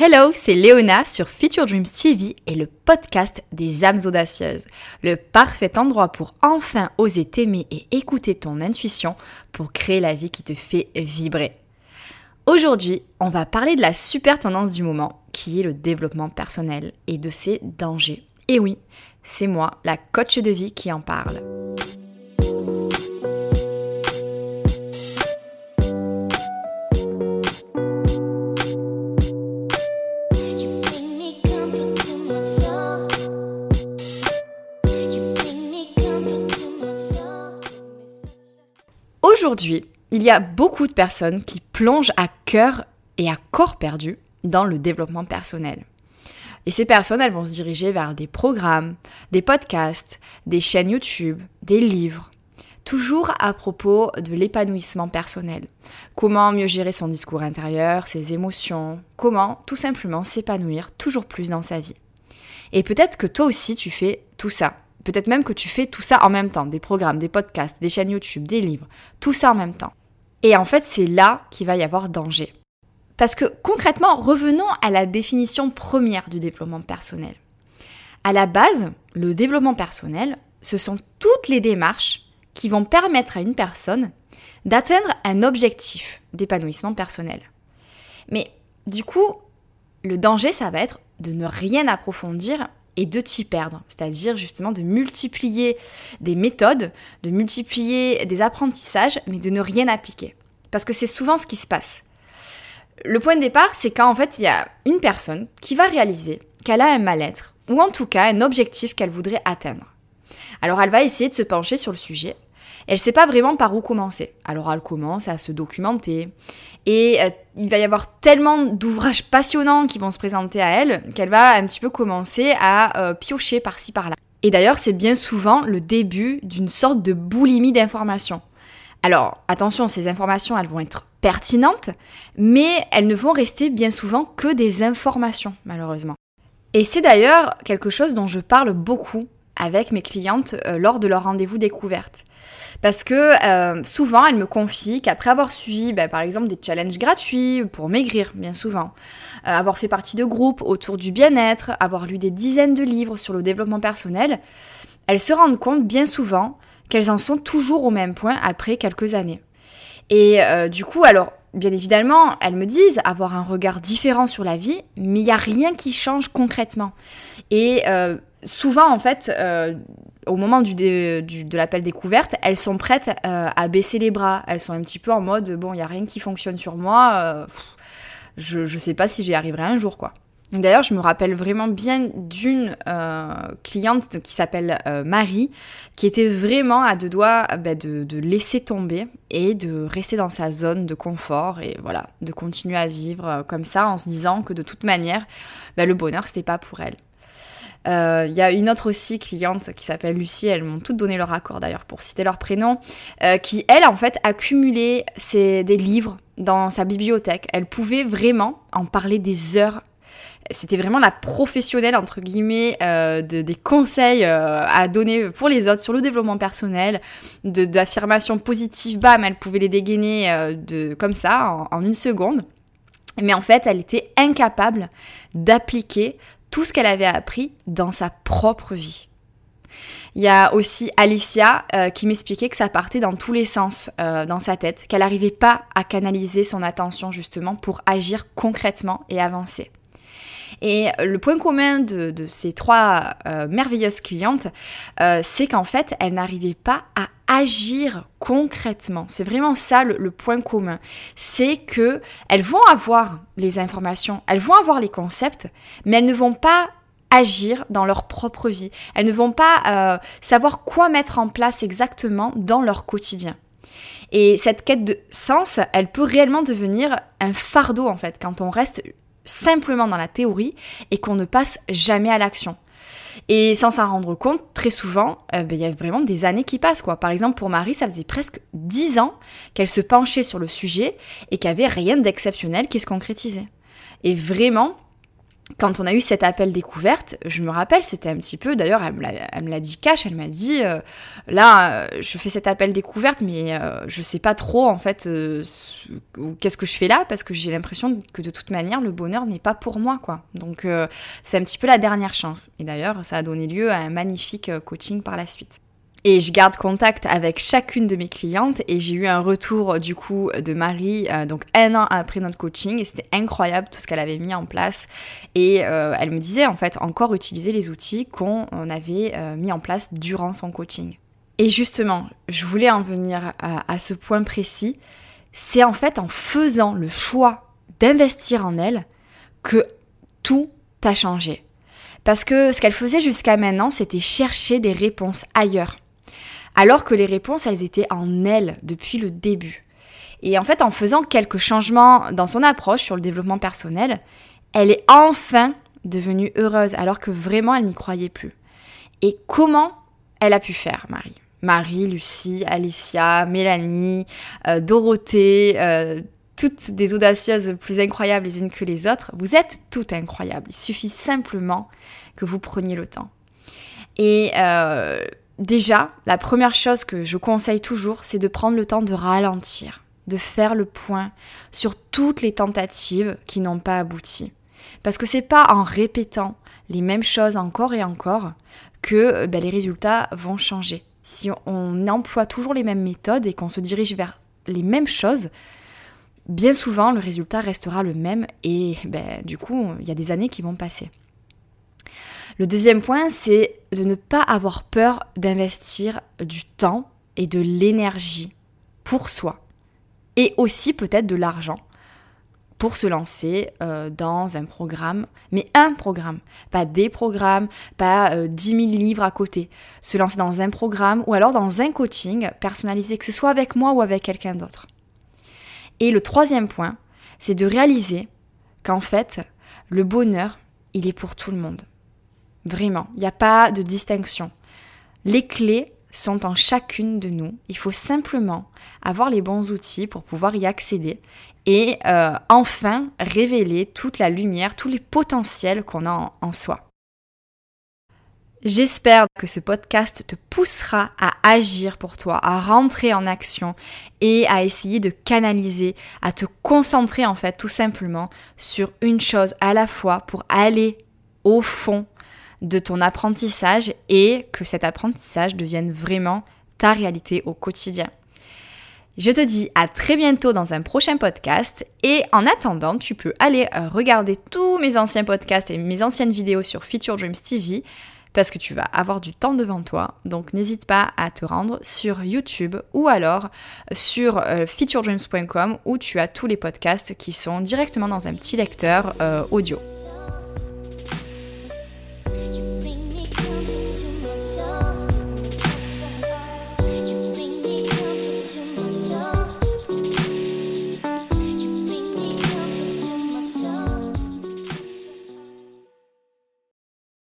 Hello, c'est Léona sur Future Dreams TV et le podcast des âmes audacieuses. Le parfait endroit pour enfin oser t'aimer et écouter ton intuition pour créer la vie qui te fait vibrer. Aujourd'hui, on va parler de la super tendance du moment qui est le développement personnel et de ses dangers. Et oui, c'est moi, la coach de vie, qui en parle. Aujourd'hui, il y a beaucoup de personnes qui plongent à cœur et à corps perdu dans le développement personnel. Et ces personnes, elles vont se diriger vers des programmes, des podcasts, des chaînes YouTube, des livres, toujours à propos de l'épanouissement personnel. Comment mieux gérer son discours intérieur, ses émotions, comment tout simplement s'épanouir toujours plus dans sa vie. Et peut-être que toi aussi tu fais tout ça. Peut-être même que tu fais tout ça en même temps, des programmes, des podcasts, des chaînes YouTube, des livres, tout ça en même temps. Et en fait, c'est là qu'il va y avoir danger. Parce que concrètement, revenons à la définition première du développement personnel. À la base, le développement personnel, ce sont toutes les démarches qui vont permettre à une personne d'atteindre un objectif d'épanouissement personnel. Mais du coup, le danger, ça va être de ne rien approfondir et de t'y perdre. C'est-à-dire justement de multiplier des méthodes, de multiplier des apprentissages, mais de ne rien appliquer. Parce que c'est souvent ce qui se passe. Le point de départ, c'est quand en fait il y a une personne qui va réaliser qu'elle a un mal-être, ou en tout cas un objectif qu'elle voudrait atteindre. Alors elle va essayer de se pencher sur le sujet, elle ne sait pas vraiment par où commencer. Alors elle commence à se documenter. Et euh, il va y avoir tellement d'ouvrages passionnants qui vont se présenter à elle qu'elle va un petit peu commencer à euh, piocher par-ci par-là. Et d'ailleurs, c'est bien souvent le début d'une sorte de boulimie d'informations. Alors, attention, ces informations, elles vont être pertinentes, mais elles ne vont rester bien souvent que des informations, malheureusement. Et c'est d'ailleurs quelque chose dont je parle beaucoup avec mes clientes euh, lors de leur rendez-vous découverte. Parce que euh, souvent, elles me confient qu'après avoir suivi, bah, par exemple, des challenges gratuits pour maigrir, bien souvent, euh, avoir fait partie de groupes autour du bien-être, avoir lu des dizaines de livres sur le développement personnel, elles se rendent compte bien souvent qu'elles en sont toujours au même point après quelques années. Et du coup, alors, bien évidemment, elles me disent avoir un regard différent sur la vie, mais il n'y a rien qui change concrètement. Et souvent, en fait, euh, au moment de l'appel découverte, elles sont prêtes euh, à baisser les bras. Elles sont un petit peu en mode bon, il n'y a rien qui fonctionne sur moi. Euh, je ne sais pas si j'y arriverai un jour, quoi. D'ailleurs, je me rappelle vraiment bien d'une cliente qui s'appelle Marie, qui était vraiment à deux doigts bah, de, laisser tomber et de rester dans sa zone de confort et voilà, de continuer à vivre comme ça en se disant que de toute manière, bah, le bonheur, c'était pas pour elle. Il euh, y a une autre aussi cliente qui s'appelle Lucie, elles m'ont toutes donné leur accord d'ailleurs pour citer leur prénom, euh, qui elle en fait a cumulé des livres dans sa bibliothèque. Elle pouvait vraiment en parler des heures c'était vraiment la professionnelle entre guillemets euh, des conseils à donner pour les autres sur le développement personnel, d'affirmations positives, bam, elle pouvait les dégainer de, comme ça en, une seconde. Mais en fait, elle était incapable d'appliquer tout ce qu'elle avait appris dans sa propre vie. Il y a aussi Alicia euh, qui m'expliquait que ça partait dans tous les sens euh, dans sa tête, qu'elle n'arrivait pas à canaliser son attention justement pour agir concrètement et avancer. Et le point commun de, ces trois euh, merveilleuses clientes, euh, c'est qu'en fait, elles n'arrivaient pas à agir concrètement. C'est vraiment ça le, point commun. C'est que elles vont avoir les informations, elles vont avoir les concepts, mais elles ne vont pas agir dans leur propre vie. Elles ne vont pas euh, savoir quoi mettre en place exactement dans leur quotidien. Et cette quête de sens, elle peut réellement devenir un fardeau en fait quand on reste simplement dans la théorie et qu'on ne passe jamais à l'action. Et sans s'en rendre compte, très souvent, euh, ben, il y a vraiment des années qui passent. Quoi. Par exemple, pour Marie, ça faisait presque dix ans qu'elle se penchait sur le sujet et qu'il n'y avait rien d'exceptionnel qui se concrétisait. Et vraiment, quand on a eu cet appel découverte, je me rappelle, c'était un petit peu, d'ailleurs, elle me l'a dit cash, elle m'a dit, euh, là, euh, je fais cet appel découverte, mais euh, je sais pas trop, en fait, qu'est-ce que je fais là, parce que j'ai l'impression que de toute manière, le bonheur n'est pas pour moi, quoi. Donc, c'est un petit peu la dernière chance. Et d'ailleurs, ça a donné lieu à un magnifique coaching par la suite. Et je garde contact avec chacune de mes clientes et j'ai eu un retour du coup de Marie euh, donc un an après notre coaching et c'était incroyable tout ce qu'elle avait mis en place et euh, elle me disait en fait encore utiliser les outils qu'on avait euh, mis en place durant son coaching. Et justement, je voulais en venir à ce point précis, c'est en fait en faisant le choix d'investir en elle que tout a changé. Parce que ce qu'elle faisait jusqu'à maintenant, c'était chercher des réponses ailleurs alors que les réponses, elles étaient en elle depuis le début. Et en fait, en faisant quelques changements dans son approche sur le développement personnel, elle est enfin devenue heureuse, alors que vraiment, elle n'y croyait plus. Et comment elle a pu faire, Marie? Marie, Lucie, Alicia, Mélanie, euh, Dorothée, euh, toutes des audacieuses plus incroyables les unes que les autres. Vous êtes toutes incroyables. Il suffit simplement que vous preniez le temps. Et euh, Déjà, la première chose que je conseille toujours, c'est de prendre le temps de ralentir, de faire le point sur toutes les tentatives qui n'ont pas abouti. Parce que c'est pas en répétant les mêmes choses encore et encore que ben, les résultats vont changer. Si on emploie toujours les mêmes méthodes et qu'on se dirige vers les mêmes choses, bien souvent le résultat restera le même et ben, du coup il y a des années qui vont passer. Le deuxième point, c'est de ne pas avoir peur d'investir du temps et de l'énergie pour soi. Et aussi peut-être de l'argent pour se lancer euh, dans un programme, mais un programme, pas des programmes, pas euh, 10 000 livres à côté. Se lancer dans un programme ou alors dans un coaching personnalisé, que ce soit avec moi ou avec quelqu'un d'autre. Et le troisième point, c'est de réaliser qu'en fait, le bonheur, il est pour tout le monde. Vraiment, il n'y a pas de distinction. Les clés sont en chacune de nous. Il faut simplement avoir les bons outils pour pouvoir y accéder et euh, enfin révéler toute la lumière, tous les potentiels qu'on a en soi. J'espère que ce podcast te poussera à agir pour toi, à rentrer en action et à essayer de canaliser, à te concentrer en fait tout simplement sur une chose à la fois pour aller au fond de ton apprentissage et que cet apprentissage devienne vraiment ta réalité au quotidien. Je te dis à très bientôt dans un prochain podcast et en attendant, tu peux aller regarder tous mes anciens podcasts et mes anciennes vidéos sur Future Dreams TV parce que tu vas avoir du temps devant toi. Donc n'hésite pas à te rendre sur YouTube ou alors sur euh, featuredreams.com où tu as tous les podcasts qui sont directement dans un petit lecteur euh, audio.